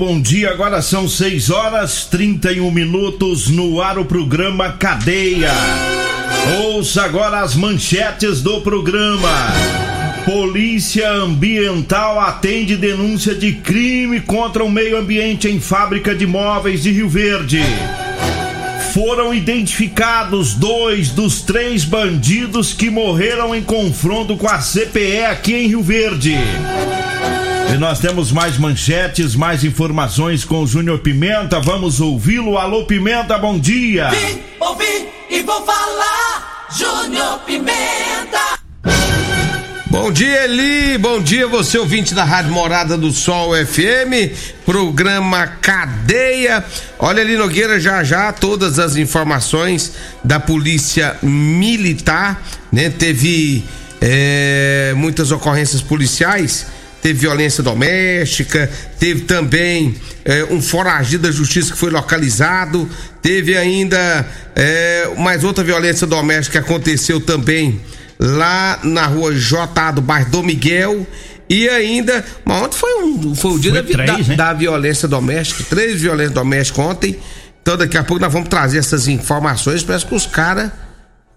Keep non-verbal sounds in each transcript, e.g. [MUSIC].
Bom dia. Agora são 6 horas 31 minutos no ar o programa Cadeia. Ouça agora as manchetes do programa. Polícia Ambiental atende denúncia de crime contra o meio ambiente em fábrica de móveis de Rio Verde. Foram identificados dois dos três bandidos que morreram em confronto com a CPE aqui em Rio Verde. E nós temos mais manchetes, mais informações com o Júnior Pimenta. Vamos ouvi-lo. Alô, Pimenta, bom dia. Vim, ouvi e vou falar. Júnior Pimenta. Bom dia, Eli. Bom dia, você ouvinte da Rádio Morada do Sol FM, programa Cadeia. Olha ali, Nogueira, já já todas as informações da Polícia Militar, né? Teve é, muitas ocorrências policiais teve violência doméstica, teve também é, um foragido da justiça que foi localizado, teve ainda é, mais outra violência doméstica que aconteceu também lá na rua J do bairro Dom Miguel. E ainda, mas ontem foi um foi o dia Foi da, três, da, né? da violência doméstica, três violências domésticas ontem. Então daqui a pouco nós vamos trazer essas informações, parece que os caras,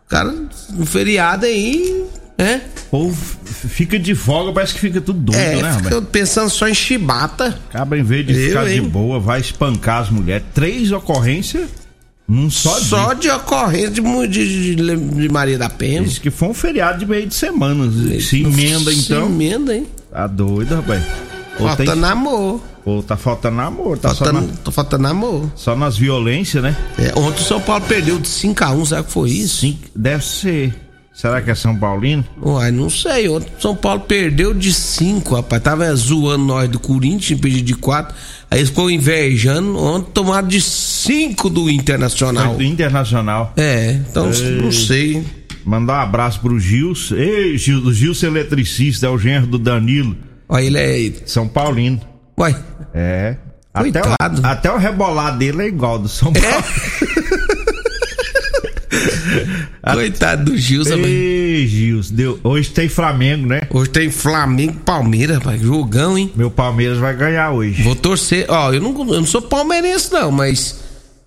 cara, no feriado aí, né? F- fica de folga, parece que fica tudo doido, É, né, fica pensando só em chibata. Acaba em vez de Eu, ficar de hein? boa, vai espancar as mulheres. Três ocorrências num só, Só dia. de ocorrência de, de, de- de Maria da Penha. Diz que foi um feriado de meio de semana. Se emenda, Se então. emenda, hein? Tá doido, rapaz. Ou, Falta tem- namoro. ou tá faltando amor, tá só, Faltando, na- Tô faltando namoro. só nas violências, né? É, ontem o São Paulo perdeu de 5x1, sabe o que foi isso? Sim, deve ser. Será que é São Paulino? Uai, não sei. Ontem São Paulo perdeu de 5, rapaz. Tava zoando nós do Corinthians, impedido de 4. Aí eles ficou invejando. Ontem tomaram de 5 do Internacional. Do Internacional. É, então não sei. Mandar um abraço pro Gilson. Ei, Gil, o Gilson eletricista, é o genro do Danilo. Olha, ele é. São Paulino. Uai, É. Até o, até o rebolado dele é igual do São É? [LAUGHS] [LAUGHS] Coitado do Gilson. Ei, Gilson, deu. Hoje tem Flamengo, né? Hoje tem Flamengo e Palmeiras, rapaz. Jogão, hein? Meu Palmeiras vai ganhar hoje. Vou torcer. Ó, eu não, eu não sou palmeirense, não, mas.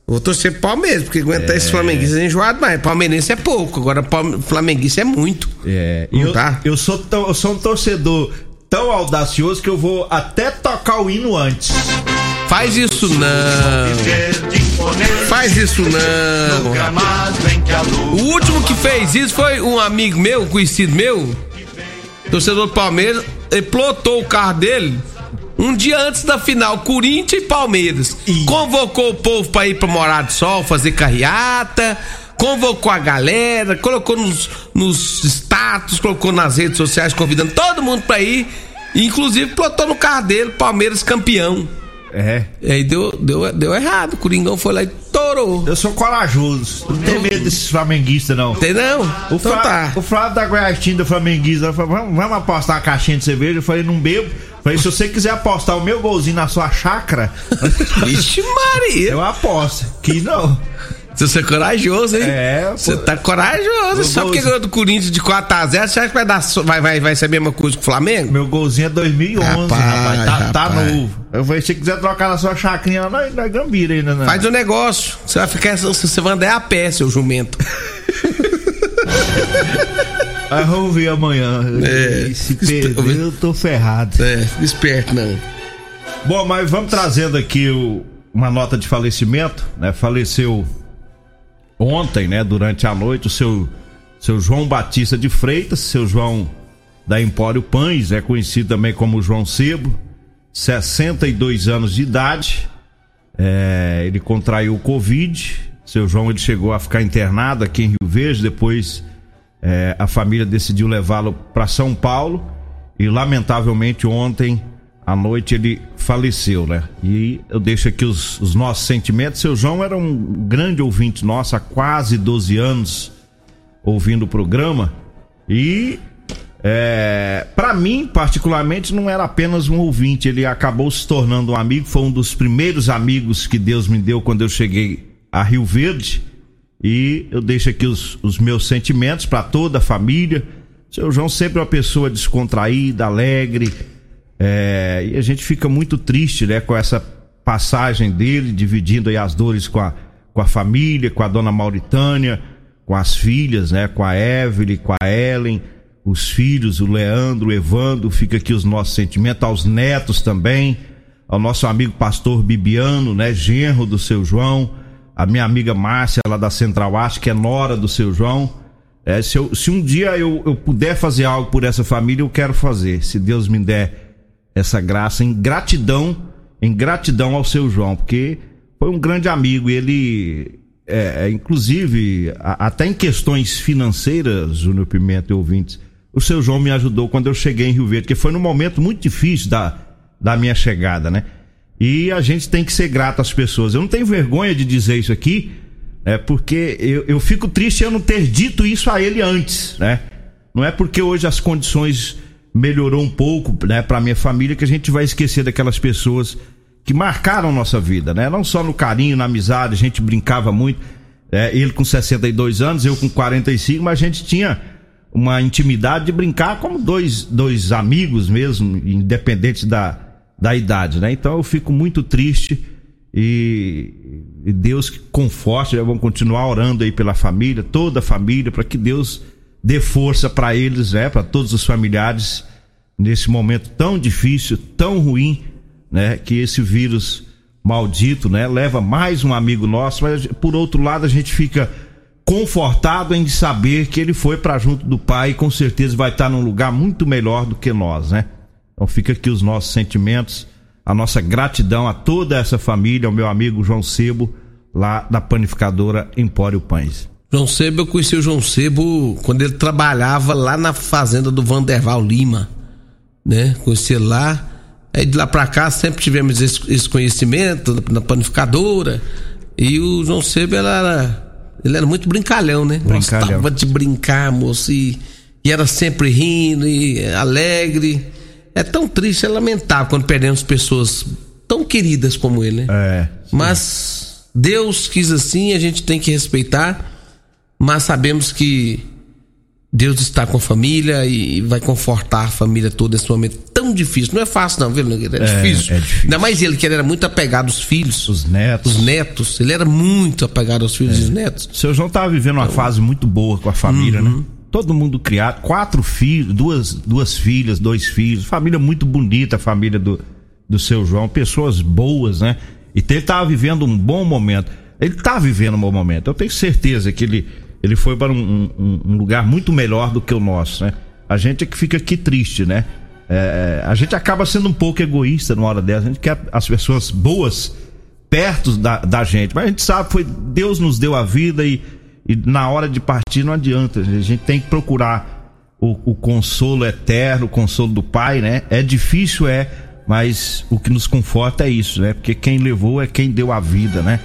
Vou torcer Palmeiras, porque aguentar É. esse flamenguista é enjoado, mas palmeirense é pouco. Agora, flamenguista é muito. É. Não eu, tá? eu, sou tão, eu sou um torcedor tão audacioso que eu vou até tocar o hino antes. Faz isso não. Faz isso não. O último que fez isso foi um amigo meu, conhecido meu, torcedor do Palmeiras, plotou o carro dele um dia antes da final, Corinthians e Palmeiras. Convocou o povo pra ir pra Morar do Sol, fazer carreata, convocou a galera, colocou nos, nos status, colocou nas redes sociais, convidando todo mundo pra ir. Inclusive plotou no carro dele, Palmeiras campeão. É. E aí deu, deu, deu errado. O Coringão foi lá e torou. Eu sou corajoso. Não tenho medo desses flamenguistas, não. Tem não? O, então Flá- tá. o Flávio da Goiás Tinda Flamenguista falou: vamos, vamos apostar uma caixinha de cerveja. Eu falei: não bebo. Falei: se você quiser apostar o meu golzinho na sua chácara, [LAUGHS] Vixe Maria. eu aposto. Que não. Você é corajoso, hein? É, Você pô. tá corajoso. Só porque ganhou do Corinthians de 4x0, você acha que vai, dar, vai, vai, vai ser a mesma coisa que o Flamengo? Meu golzinho é 2011, Rapaz, rapaz. Tá, tá rapaz. novo. Eu falei: se você quiser trocar na sua chacrinha, nós, nós gambira ainda, né? Faz o negócio. Você vai ficar. Você vai andar a pé, seu jumento. [LAUGHS] Aí vamos ver amanhã. É. Se perder, eu tô ferrado. É, esperto, não. Bom, mas vamos trazendo aqui o- uma nota de falecimento, né? Faleceu ontem, né? Durante a noite, o seu, seu João Batista de Freitas, seu João da Empório Pães, é conhecido também como João Sebo, 62 anos de idade. É, ele contraiu o Covid. Seu João ele chegou a ficar internado aqui em Rio Verde, depois é, a família decidiu levá-lo para São Paulo e lamentavelmente ontem à noite ele faleceu, né? E eu deixo aqui os, os, nossos sentimentos. Seu João era um grande ouvinte nosso há quase 12 anos ouvindo o programa e é, para mim, particularmente, não era apenas um ouvinte, ele acabou se tornando um amigo, foi um dos primeiros amigos que Deus me deu quando eu cheguei a Rio Verde. E eu deixo aqui os, os meus sentimentos para toda a família. Seu João sempre é uma pessoa descontraída, alegre, é, e a gente fica muito triste, né, com essa passagem dele, dividindo as dores com a, com a família, com a dona Mauritânia, com as filhas, né, com a Evelyn, com a Ellen, os filhos, o Leandro, o Evandro, fica aqui os nossos sentimentos, aos netos também, ao nosso amigo pastor Bibiano, né, genro do seu João, a minha amiga Márcia, lá da Central Arte, que é nora do seu João. É, se, eu, se um dia eu, eu puder fazer algo por essa família, eu quero fazer. Se Deus me der essa graça em gratidão, em gratidão ao seu João, porque foi um grande amigo ele, é, é, inclusive, a, até em questões financeiras, Júnior Pimenta e ouvintes, o seu João me ajudou quando eu cheguei em Rio Verde, que foi num momento muito difícil da, da minha chegada, né? E a gente tem que ser grato às pessoas. Eu não tenho vergonha de dizer isso aqui, é porque eu, eu fico triste eu não ter dito isso a ele antes, né? Não é porque hoje as condições melhorou um pouco, né, para minha família, que a gente vai esquecer daquelas pessoas que marcaram nossa vida, né? Não só no carinho, na amizade, a gente brincava muito. É, ele com 62 anos, eu com 45, mas a gente tinha uma intimidade de brincar como dois, dois amigos mesmo, independente da, da idade, né? Então eu fico muito triste e, e Deus conforte, né? vamos continuar orando aí pela família, toda a família, para que Deus dê força para eles, né, para todos os familiares nesse momento tão difícil, tão ruim, né, que esse vírus maldito, né, leva mais um amigo nosso, mas por outro lado a gente fica confortado em saber que ele foi para junto do pai e com certeza vai estar num lugar muito melhor do que nós, né? Então fica aqui os nossos sentimentos, a nossa gratidão a toda essa família, ao meu amigo João Sebo, lá da panificadora Empório Pães. João Sebo, eu conheci o João Sebo quando ele trabalhava lá na fazenda do Vanderval Lima, né? Conheci ele lá. Aí de lá pra cá sempre tivemos esse, esse conhecimento na panificadora. E o João Sebo era, ele era muito brincalhão, né? Brincalhão. Gostava de brincar, moço, e, e era sempre rindo e alegre. É tão triste, é lamentável quando perdemos pessoas tão queridas como ele, né? É. Mas Deus quis assim, a gente tem que respeitar mas sabemos que Deus está com a família e vai confortar a família toda nesse momento tão difícil. Não é fácil, não, viu, É, é difícil. É difícil. Ainda mais ele, que ele era muito apegado aos filhos. Os netos. Os netos. Ele era muito apegado aos filhos é. e aos netos. O seu João estava vivendo uma então, fase muito boa com a família, né? uhum. né? Todo mundo criado, quatro filhos, duas, duas filhas, dois filhos, família muito bonita, a família do, do seu João, pessoas boas, né? E ele estava vivendo um bom momento. Ele está vivendo um bom momento. Eu tenho certeza que ele ele foi para um, um, um, lugar muito melhor do que o nosso, né? A gente é que fica aqui triste, né? É, a gente acaba sendo um pouco egoísta numa hora dessa. A gente quer as pessoas boas perto da, da gente, mas a gente sabe foi Deus nos deu a vida e, e na hora de partir não adianta. A gente tem que procurar o, o consolo eterno, o consolo do Pai, né? É difícil, é, mas o que nos conforta é isso, né? Porque quem levou é quem deu a vida, né?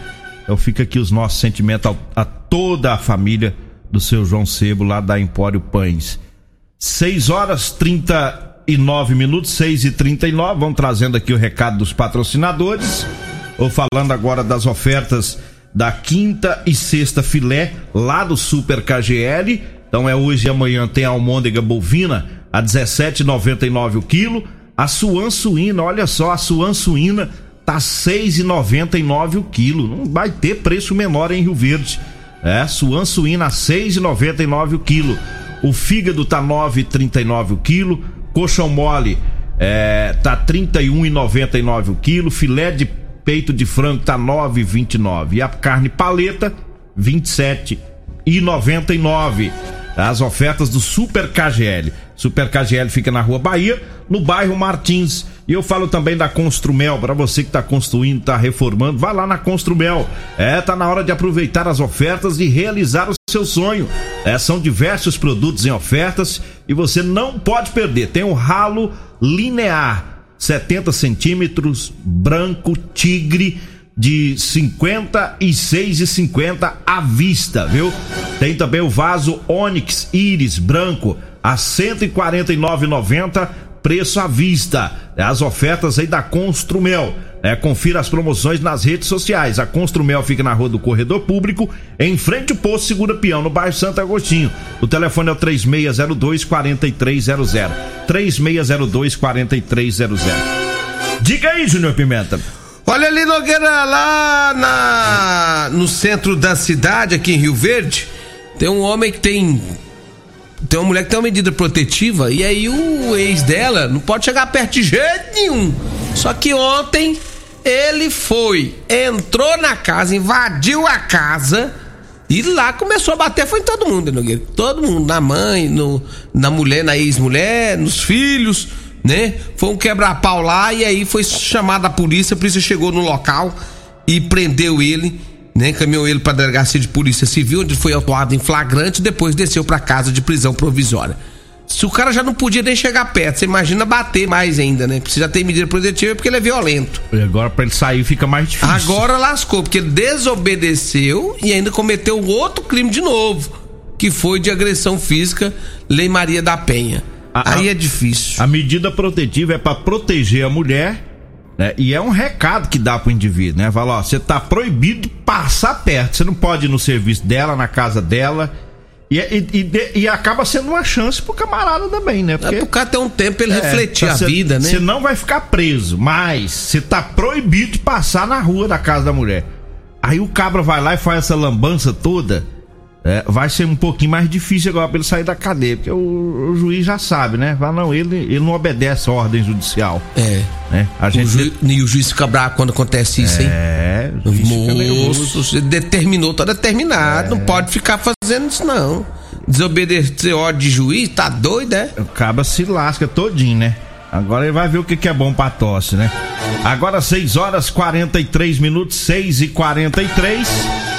Então fica aqui os nossos sentimentos a, a toda a família do seu João Sebo lá da Empório Pães. 6 horas 39 minutos, 6 e 39 Vamos trazendo aqui o recado dos patrocinadores. Ou falando agora das ofertas da quinta e sexta filé lá do Super KGL. Então é hoje e amanhã tem a almôndega bovina a 17,99 o quilo. A suan suína, olha só, a suan suína tá 6,99 o quilo. Não vai ter preço menor em Rio Verde. É, suan suína 6,99 o quilo. O fígado tá 9,39 o quilo. Coxão mole é, tá 31,99 o quilo. Filé de peito de frango tá 9,29 e a carne paleta 27,99. As ofertas do Super KGL. Super KGL fica na Rua Bahia, no bairro Martins. E eu falo também da Construmel, para você que está construindo, está reformando, vá lá na Construmel. É, tá na hora de aproveitar as ofertas e realizar o seu sonho. É, são diversos produtos em ofertas e você não pode perder. Tem o ralo linear, 70 centímetros, branco, tigre de 56,50 à vista, viu? Tem também o vaso Onyx Iris branco a 149,90 preço à vista. É as ofertas aí da Construmel. É, confira as promoções nas redes sociais. A Construmel fica na rua do Corredor Público, em frente ao posto Segura Peão, no bairro Santo Agostinho. O telefone é o 3602 4300. 3602 4300. Diga aí, Júnior Pimenta. Olha ali, Nogueira, lá na, no centro da cidade, aqui em Rio Verde, tem um homem que tem. Tem uma mulher que tem uma medida protetiva e aí o ex dela não pode chegar perto de jeito nenhum. Só que ontem ele foi, entrou na casa, invadiu a casa e lá começou a bater, foi em todo mundo, Nogueira. Todo mundo, na mãe, no, na mulher, na ex-mulher, nos filhos né? Foi um quebra-pau lá e aí foi chamada a polícia, a polícia chegou no local e prendeu ele, né? Encaminhou ele para delegacia de polícia civil, onde foi autuado em flagrante, depois desceu para casa de prisão provisória. Se o cara já não podia nem chegar perto, você imagina bater mais ainda, né? Precisa ter medida protetiva porque ele é violento. E agora para ele sair fica mais difícil. Agora lascou, porque ele desobedeceu e ainda cometeu outro crime de novo, que foi de agressão física, Lei Maria da Penha. A, Aí é difícil. A medida protetiva é para proteger a mulher, né? E é um recado que dá pro indivíduo, né? Fala, ó, você tá proibido de passar perto. Você não pode ir no serviço dela, na casa dela. E, e, e, e acaba sendo uma chance pro camarada também, né? Porque, é pro cara ter um tempo ele é, refletir a cê, vida, né? Você não vai ficar preso, mas você tá proibido de passar na rua da casa da mulher. Aí o cabra vai lá e faz essa lambança toda é, vai ser um pouquinho mais difícil agora para ele sair da cadeia, porque o, o, juiz já sabe, né? Fala, não, ele, ele não obedece a ordem judicial. É. Né? A gente... o ju... E o juiz fica bravo quando acontece isso, hein? É, o Moço, você determinou, tá determinado, é. não pode ficar fazendo isso, não. Desobedecer ordem de juiz, tá doido, é? O caba se lasca todinho, né? Agora ele vai ver o que, que é bom pra tosse, né? Agora 6 horas 43 minutos, 6 e 43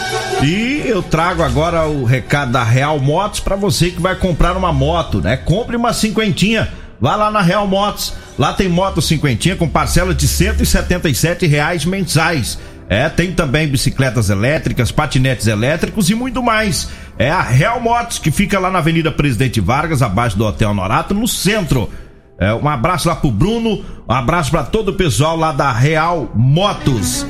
e eu trago agora o recado da Real Motos para você que vai comprar uma moto, né? Compre uma cinquentinha. Vá lá na Real Motos. Lá tem moto cinquentinha com parcela de 177 reais mensais. É, tem também bicicletas elétricas, patinetes elétricos e muito mais. É a Real Motos que fica lá na Avenida Presidente Vargas, abaixo do Hotel Norato, no centro. É, um abraço lá pro Bruno, um abraço para todo o pessoal lá da Real Motos.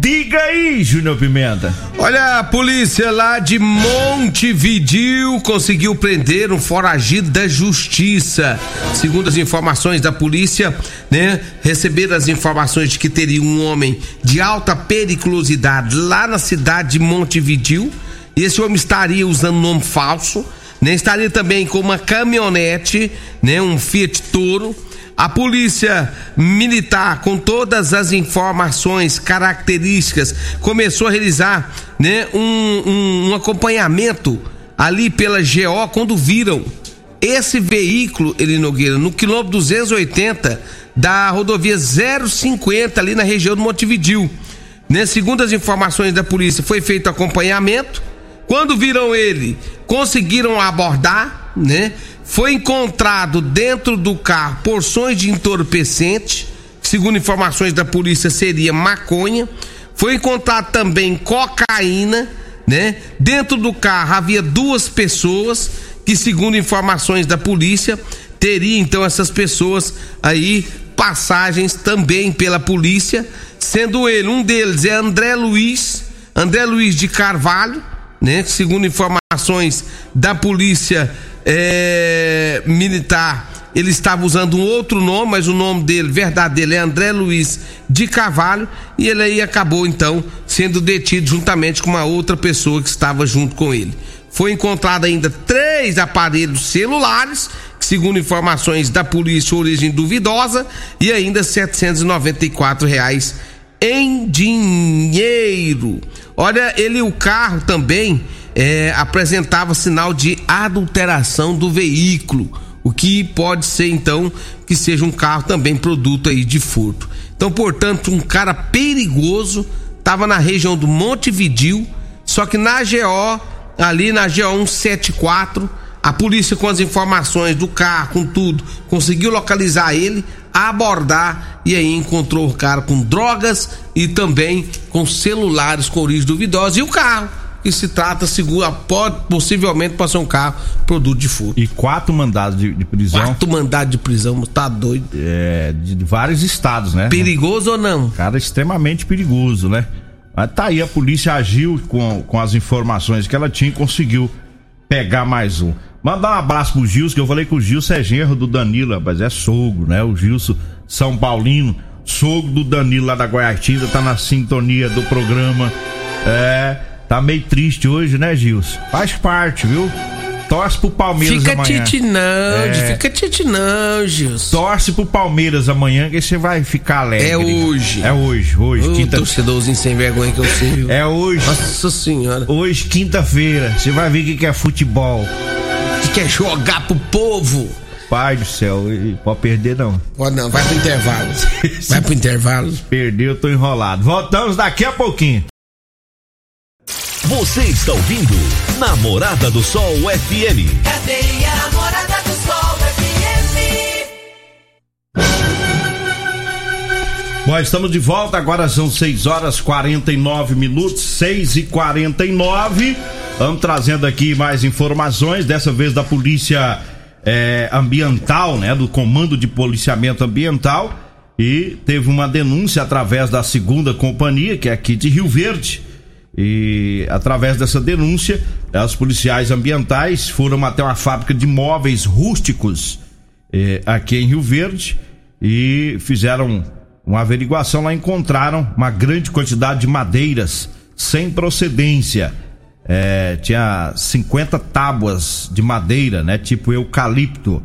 Diga aí, Júnior Pimenta. Olha, a polícia lá de Montevidil conseguiu prender um foragido da justiça. Segundo as informações da polícia, né, receberam as informações de que teria um homem de alta periculosidade lá na cidade de Montevidil. Esse homem estaria usando nome falso, né, estaria também com uma caminhonete, né, um Fiat Toro a polícia militar, com todas as informações, características, começou a realizar né, um, um, um acompanhamento ali pela GO quando viram esse veículo, ele Nogueira, no quilômetro 280 da rodovia 050 ali na região do Montevidil. Né, segundo as informações da polícia, foi feito acompanhamento. Quando viram ele, conseguiram abordar, né? Foi encontrado dentro do carro porções de entorpecente, segundo informações da polícia seria maconha. Foi encontrado também cocaína, né? Dentro do carro havia duas pessoas que, segundo informações da polícia, teria então essas pessoas aí passagens também pela polícia, sendo ele um deles é André Luiz, André Luiz de Carvalho, né? Segundo informações da polícia é, militar, ele estava usando um outro nome, mas o nome dele, verdadeiro, é André Luiz de Carvalho, e ele aí acabou então sendo detido juntamente com uma outra pessoa que estava junto com ele. Foi encontrado ainda três aparelhos celulares, que, segundo informações da polícia, origem duvidosa, e ainda 794 reais em dinheiro. Olha, ele o carro também é, apresentava sinal de adulteração do veículo, o que pode ser então que seja um carro também produto aí de furto. Então, portanto, um cara perigoso estava na região do Monte Vidil, só que na GO ali na G174. A polícia, com as informações do carro, com tudo, conseguiu localizar ele, abordar e aí encontrou o cara com drogas e também com celulares com origem duvidosa e o carro que se trata, segura, pode, possivelmente pode ser um carro produto de furto. E quatro mandados de, de prisão. Quatro mandados de prisão, tá doido. É, de, de vários estados, né? Perigoso ou não? Cara, extremamente perigoso, né? Mas tá aí, a polícia agiu com, com as informações que ela tinha e conseguiu pegar mais um. Mandar um abraço pro Gilson, que eu falei que o Gilson é genro do Danilo, mas é sogro, né? O Gilson São Paulino, sogro do Danilo lá da Goiatinga, tá na sintonia do programa. É, tá meio triste hoje, né, Gilson? Faz parte, viu? Torce pro Palmeiras fica amanhã. Tite não, é. fica tite não, Gilson. Torce pro Palmeiras amanhã que você vai ficar alegre. É hoje. É hoje, hoje. O quinta... torcedorzinho sem vergonha que eu sei. Viu? É hoje. Nossa senhora. Hoje, quinta-feira. Você vai ver o que, que é futebol. Que quer jogar pro povo. Pai do céu, pode perder não. Pode não, vai pro intervalo. [LAUGHS] vai pro intervalo. Perdeu, eu tô enrolado. Voltamos daqui a pouquinho. Você está ouvindo Namorada do Sol FM. Cadê a Namorada do Sol FM? Bom, estamos de volta, agora são 6 horas 49 minutos, 6 e 49 Vamos trazendo aqui mais informações, dessa vez da Polícia é, Ambiental, né? Do Comando de Policiamento Ambiental. E teve uma denúncia através da segunda companhia, que é aqui de Rio Verde. E através dessa denúncia, os policiais ambientais foram até uma fábrica de móveis rústicos eh, aqui em Rio Verde e fizeram uma averiguação. Lá encontraram uma grande quantidade de madeiras sem procedência. É, tinha 50 tábuas de madeira, né, tipo eucalipto.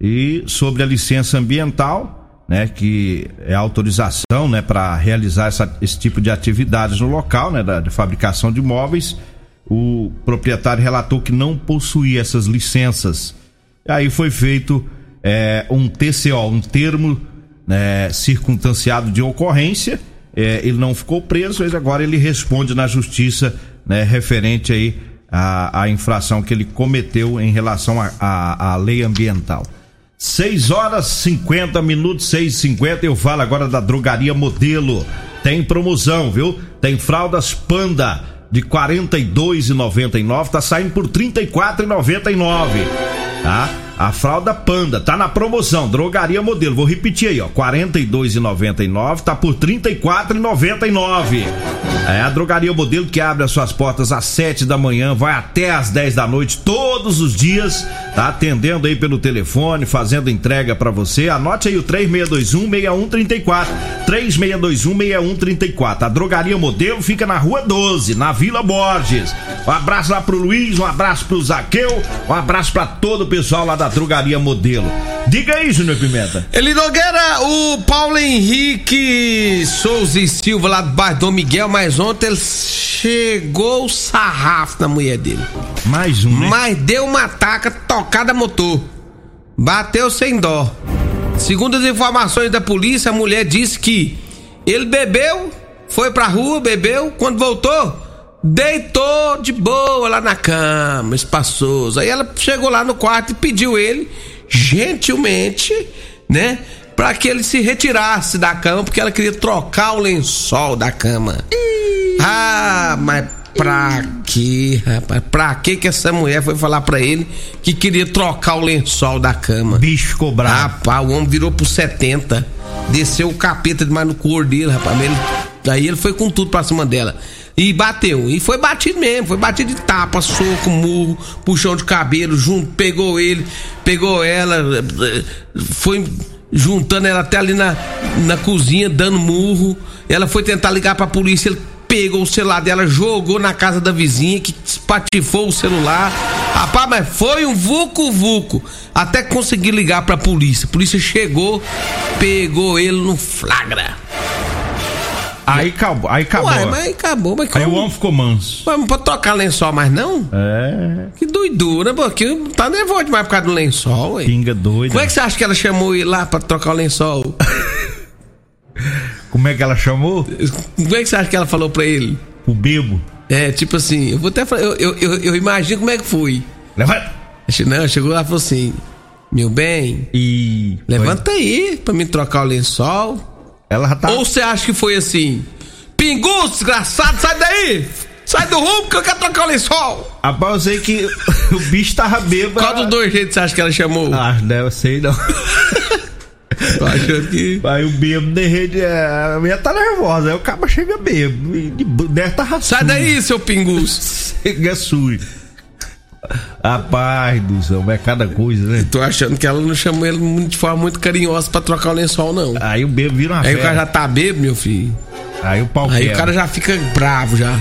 E sobre a licença ambiental, né, que é autorização, né, para realizar essa, esse tipo de atividades no local, né, da, de fabricação de móveis, o proprietário relatou que não possuía essas licenças. E aí foi feito é, um TCO, um termo né, circunstanciado de ocorrência. É, ele não ficou preso, mas agora ele responde na justiça né, referente aí à, à, infração que ele cometeu em relação à lei ambiental. 6 horas 50 minutos, 6 e 50 eu falo agora da drogaria modelo. Tem promoção, viu? Tem fraldas panda de R$ 42,99, tá saindo por R$ 34,99, tá? A fralda Panda tá na promoção, drogaria modelo. Vou repetir aí, ó, R$ 42,99 tá por R$ 34,99. É a drogaria modelo que abre as suas portas às 7 da manhã, vai até às 10 da noite todos os dias, tá atendendo aí pelo telefone, fazendo entrega para você. Anote aí o 3621 6134. 3621 6134. A drogaria modelo fica na Rua 12, na Vila Borges. Um abraço lá pro Luiz, um abraço pro Zaqueu, um abraço para todo o pessoal lá da drogaria modelo. Diga aí, Júnior Pimenta. Ele Nogueira, o Paulo Henrique Souza e Silva lá do bairro Dom Miguel, mas ontem ele chegou o sarrafo na mulher dele. Mais um, né? Mas deu uma taca tocada motor. Bateu sem dó. Segundo as informações da polícia, a mulher disse que ele bebeu, foi pra rua, bebeu, quando voltou, deitou de boa lá na cama, espaçoso. Aí ela chegou lá no quarto e pediu ele, gentilmente, né? Pra que ele se retirasse da cama, porque ela queria trocar o lençol da cama. Ah, mas pra quê, rapaz? Pra quê que essa mulher foi falar pra ele que queria trocar o lençol da cama? Bicho cobrado. Rapaz, o homem virou pro 70, desceu o capeta demais no cor dele, rapaz. Ele, aí ele foi com tudo pra cima dela. E bateu. E foi batido mesmo. Foi batido de tapa, soco, murro, puxão de cabelo, junto, pegou ele, pegou ela, foi juntando ela até ali na, na cozinha, dando murro. Ela foi tentar ligar pra polícia, ele pegou o celular dela, jogou na casa da vizinha, que espatifou o celular. Rapaz, mas foi um vucu-vucu. Até conseguir ligar pra polícia. A polícia chegou, pegou ele no flagra. Aí acabou. Aí acabou. Ué, mas acabou. Mas Aí o homem ficou manso. Mas não pode trocar lençol mais, não? É. Que doidura, porque tá nervoso demais por causa do lençol, ué. Pinga doida. Como é que você acha que ela chamou ele lá pra trocar o lençol? [LAUGHS] Como é que ela chamou? Como é que você acha que ela falou pra ele? O bebo. É, tipo assim, eu vou até falar, eu, eu, eu, eu imagino como é que foi. Levanta! Não, chegou lá e falou assim: Meu bem, E. levanta aí pra me trocar o lençol. Ela tá. Ou você acha que foi assim? Pingu, desgraçado, sai daí! Sai do rumo que eu quero trocar o lençol! Rapaz, eu sei que [LAUGHS] o bicho tava bêbado. Qual dos dois jeitos você acha que ela chamou? Ah, não, eu sei não. [LAUGHS] Tô achando que. Aí o bêbado de rede. é, A minha tá nervosa. Aí o cara chega bêbado. De- deve tá Sai daí, seu pingus! [LAUGHS] Chega sujo. Rapaz do céu, é cada coisa, né? Tô achando que ela não chamou ele de forma muito carinhosa pra trocar o lençol, não. Aí o bêbado vira uma Aí o fera. cara já tá bêbado, meu filho. Aí o pau Aí quebra. o cara já fica bravo já.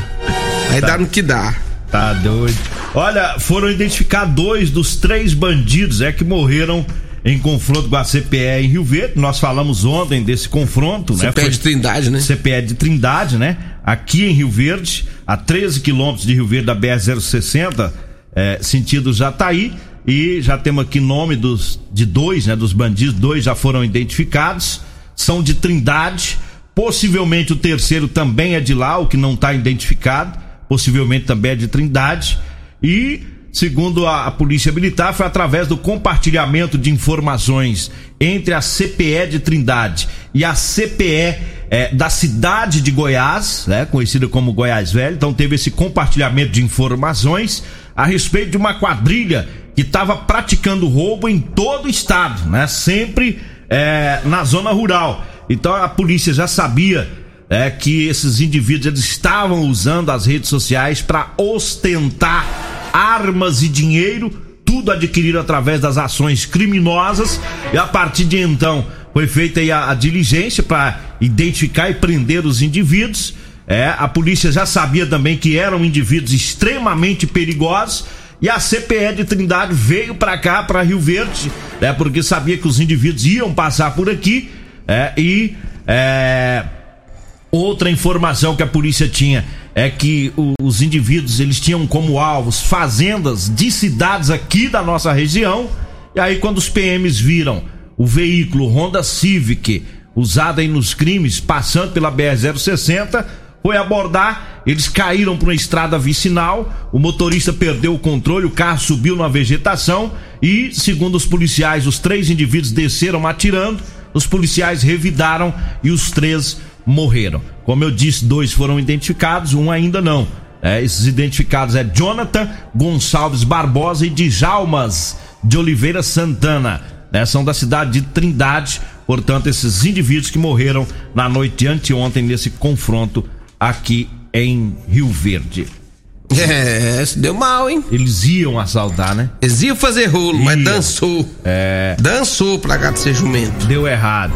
Aí dá no que dá. Tá doido. Olha, foram identificados dois dos três bandidos é que morreram em confronto com a CPE em Rio Verde. Nós falamos ontem desse confronto, Você né? perde Trindade, né? CPE de Trindade, né? Aqui em Rio Verde, a 13 quilômetros de Rio Verde da BR-060, é, sentido Jataí. E já temos aqui nome dos, de dois, né? Dos bandidos, dois já foram identificados. São de Trindade. Possivelmente o terceiro também é de lá, o que não está identificado. Possivelmente também é de Trindade. E, segundo a, Polícia Militar, foi através do compartilhamento de informações entre a CPE de Trindade e a CPE eh, da cidade de Goiás, né, conhecida como Goiás Velho. Então teve esse compartilhamento de informações a respeito de uma quadrilha que estava praticando roubo em todo o estado, né? Sempre eh, na zona rural. Então a polícia já sabia é que esses indivíduos estavam usando as redes sociais para ostentar armas e dinheiro, tudo adquirido através das ações criminosas. E a partir de então foi feita a, a diligência para identificar e prender os indivíduos. É, a polícia já sabia também que eram indivíduos extremamente perigosos. E a CPE de Trindade veio para cá, para Rio Verde, né, porque sabia que os indivíduos iam passar por aqui. É, e é, Outra informação que a polícia tinha é que os indivíduos eles tinham como alvos fazendas de cidades aqui da nossa região. E aí quando os PMs viram o veículo Honda Civic usado aí nos crimes passando pela BR-060, foi abordar, eles caíram para uma estrada vicinal, o motorista perdeu o controle, o carro subiu na vegetação. E, segundo os policiais, os três indivíduos desceram atirando, os policiais revidaram e os três morreram. Como eu disse, dois foram identificados, um ainda não. É, esses identificados é Jonathan Gonçalves Barbosa e Djalmas de Oliveira Santana. né? São da cidade de Trindade. Portanto, esses indivíduos que morreram na noite de anteontem nesse confronto aqui em Rio Verde. É, se deu mal, hein? Eles iam assaltar, né? Eles iam fazer rolo, mas dançou. É. Dançou pra gato ser jumento. Deu errado.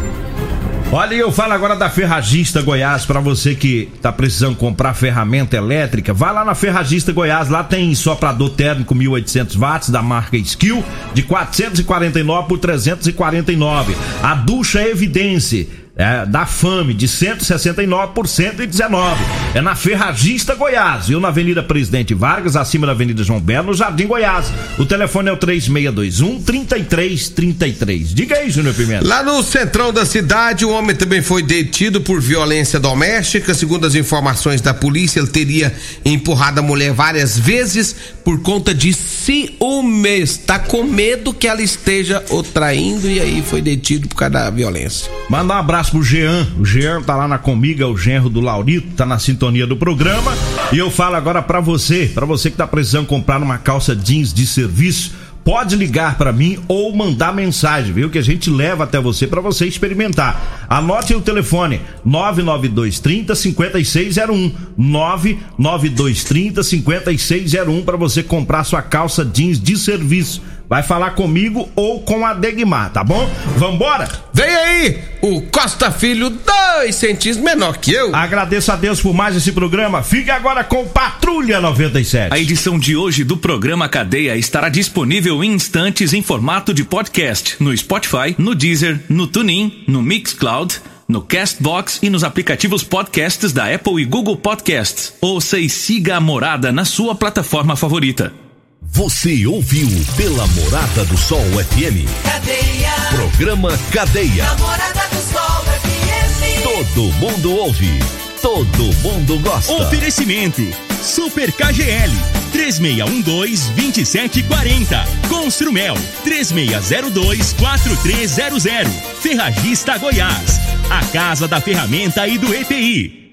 Olha, eu falo agora da Ferragista Goiás para você que tá precisando comprar ferramenta elétrica. Vai lá na Ferragista Goiás, lá tem soprador térmico 1800 watts da marca Skill de 449 por 349. A ducha Evidência é, da Fame de 169 por 119. É na Ferragista Goiás, viu? Na Avenida Presidente Vargas, acima da Avenida João Belo, no Jardim Goiás. O telefone é o 3621 3333. Diga aí, Júnior Pimenta. Lá no centrão da cidade, o homem também foi detido por violência doméstica. Segundo as informações da polícia, ele teria empurrado a mulher várias vezes por conta de ciúmes. Tá com medo que ela esteja o traindo e aí foi detido por causa da violência. Manda um abraço pro Jean. O Jean tá lá na comiga, o genro do Laurito, tá na sintonia do programa. E eu falo agora pra você, pra você que tá precisando comprar uma calça jeans de serviço, pode ligar pra mim ou mandar mensagem, viu? Que a gente leva até você pra você experimentar. Anote o telefone: 99230 5601. 99230 5601 pra você comprar sua calça jeans de serviço. Vai falar comigo ou com a Degmar, tá bom? Vambora? Vem aí o Costa Filho, dois centímetros menor que eu. Agradeço a Deus por mais esse programa. Fique agora com Patrulha 97. A edição de hoje do programa Cadeia estará disponível em instantes em formato de podcast no Spotify, no Deezer, no TuneIn, no Mixcloud, no Castbox e nos aplicativos podcasts da Apple e Google Podcasts. Ouça e siga a morada na sua plataforma favorita. Você ouviu pela Morada do Sol FM. Cadeia. Programa Cadeia. Morada do Sol FM. Todo mundo ouve. Todo mundo gosta. Oferecimento. Super KGL 3612-2740. Construmel 3602-4300. Ferragista Goiás. A Casa da Ferramenta e do EPI.